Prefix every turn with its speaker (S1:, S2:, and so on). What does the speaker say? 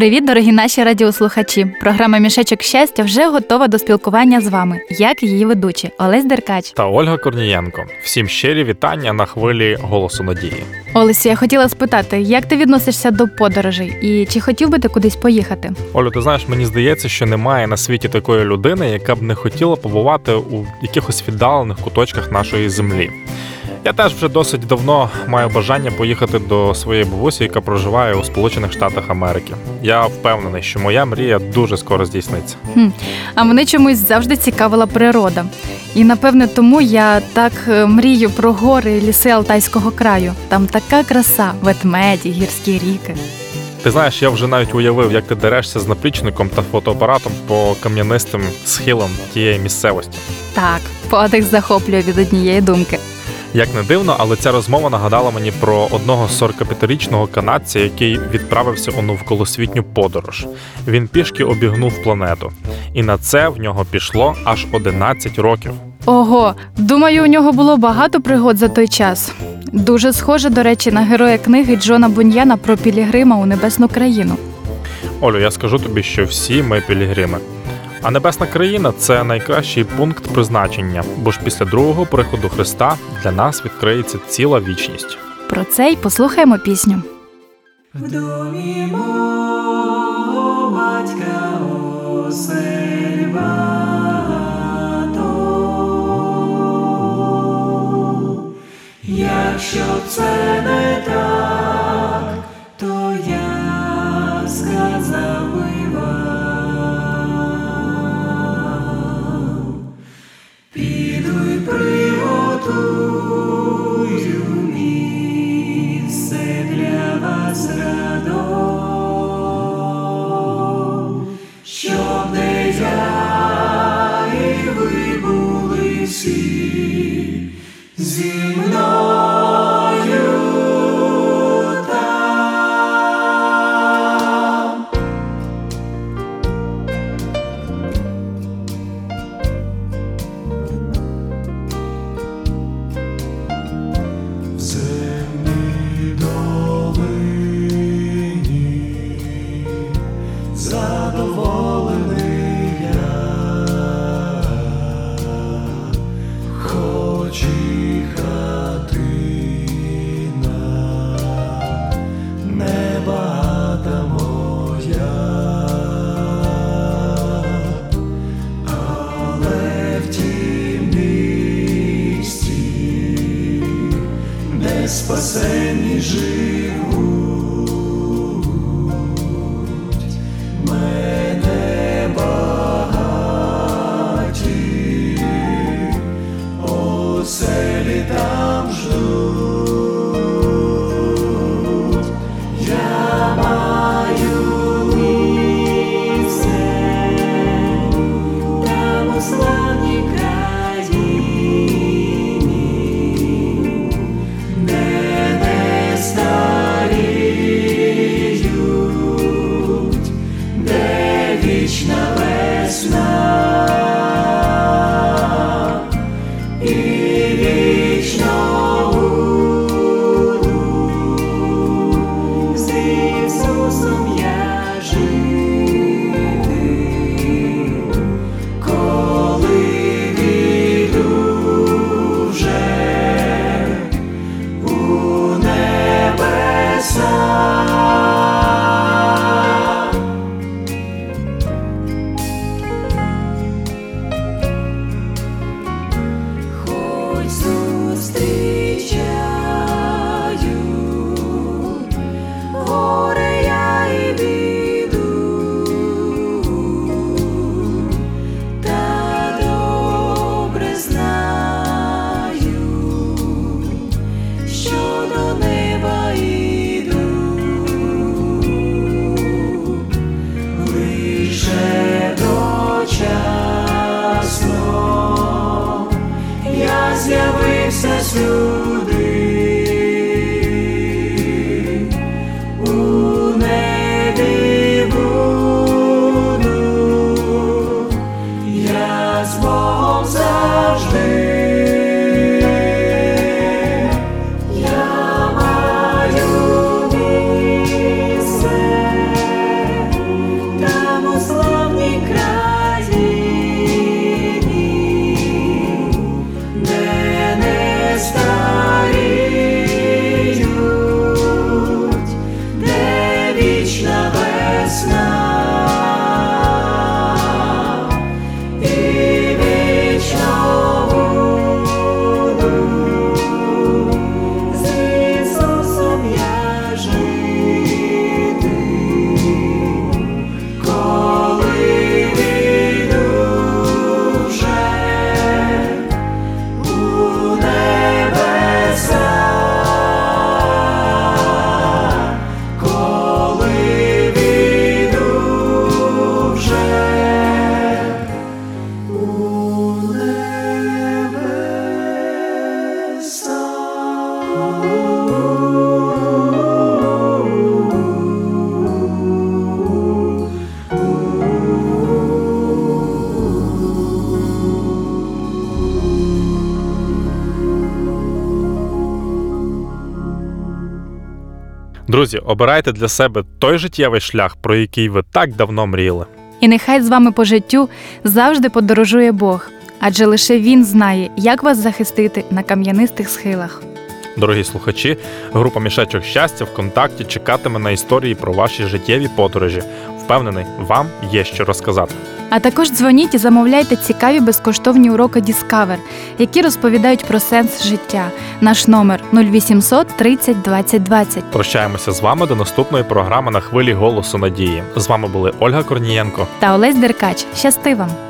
S1: Привіт, дорогі наші радіослухачі. Програма Мішечок щастя вже готова до спілкування з вами, як її ведучі Олесь Деркач.
S2: та Ольга Корнієнко. Всім щирі вітання на хвилі голосу надії.
S1: Олесю, я хотіла спитати, як ти відносишся до подорожей і чи хотів би ти кудись поїхати?
S2: Олю, ти знаєш, мені здається, що немає на світі такої людини, яка б не хотіла побувати у якихось віддалених куточках нашої землі. Я теж вже досить давно маю бажання поїхати до своєї бабусі, яка проживає у Сполучених Штатах Америки. Я впевнений, що моя мрія дуже скоро здійсниться.
S1: А мене чомусь завжди цікавила природа. І напевне тому я так е, мрію про гори і ліси Алтайського краю. Там така краса, ведмеді, гірські ріки.
S2: Ти знаєш, я вже навіть уявив, як ти дерешся з наплічником та фотоапаратом по кам'янистим схилам тієї місцевості.
S1: Так, подих захоплює від однієї думки.
S2: Як не дивно, але ця розмова нагадала мені про одного 45-річного канадця, який відправився у навколосвітню подорож. Він пішки обігнув планету, і на це в нього пішло аж 11 років.
S1: Ого, думаю, у нього було багато пригод за той час. Дуже схоже, до речі, на героя книги Джона Буньяна про Пілігрима у небесну країну.
S2: Олю, я скажу тобі, що всі ми пілігрими. А небесна країна це найкращий пункт призначення, бо ж після другого приходу Христа для нас відкриється ціла вічність.
S1: Про це й послухаємо пісню.
S3: В домі всі жизнь.
S2: Друзі, обирайте для себе той життєвий шлях, про який ви так давно мріяли.
S1: І нехай з вами по життю завжди подорожує Бог, адже лише Він знає, як вас захистити на кам'янистих схилах.
S2: Дорогі слухачі, група мішечок щастя ВКонтакті чекатиме на історії про ваші життєві подорожі. Впевнений, вам є що розказати.
S1: А також дзвоніть і замовляйте цікаві безкоштовні уроки Discover, які розповідають про сенс життя. Наш номер 0800 30 20 20.
S2: Прощаємося з вами до наступної програми на хвилі голосу надії. З вами були Ольга Корнієнко.
S1: Та Олесь Деркач. Щасти вам!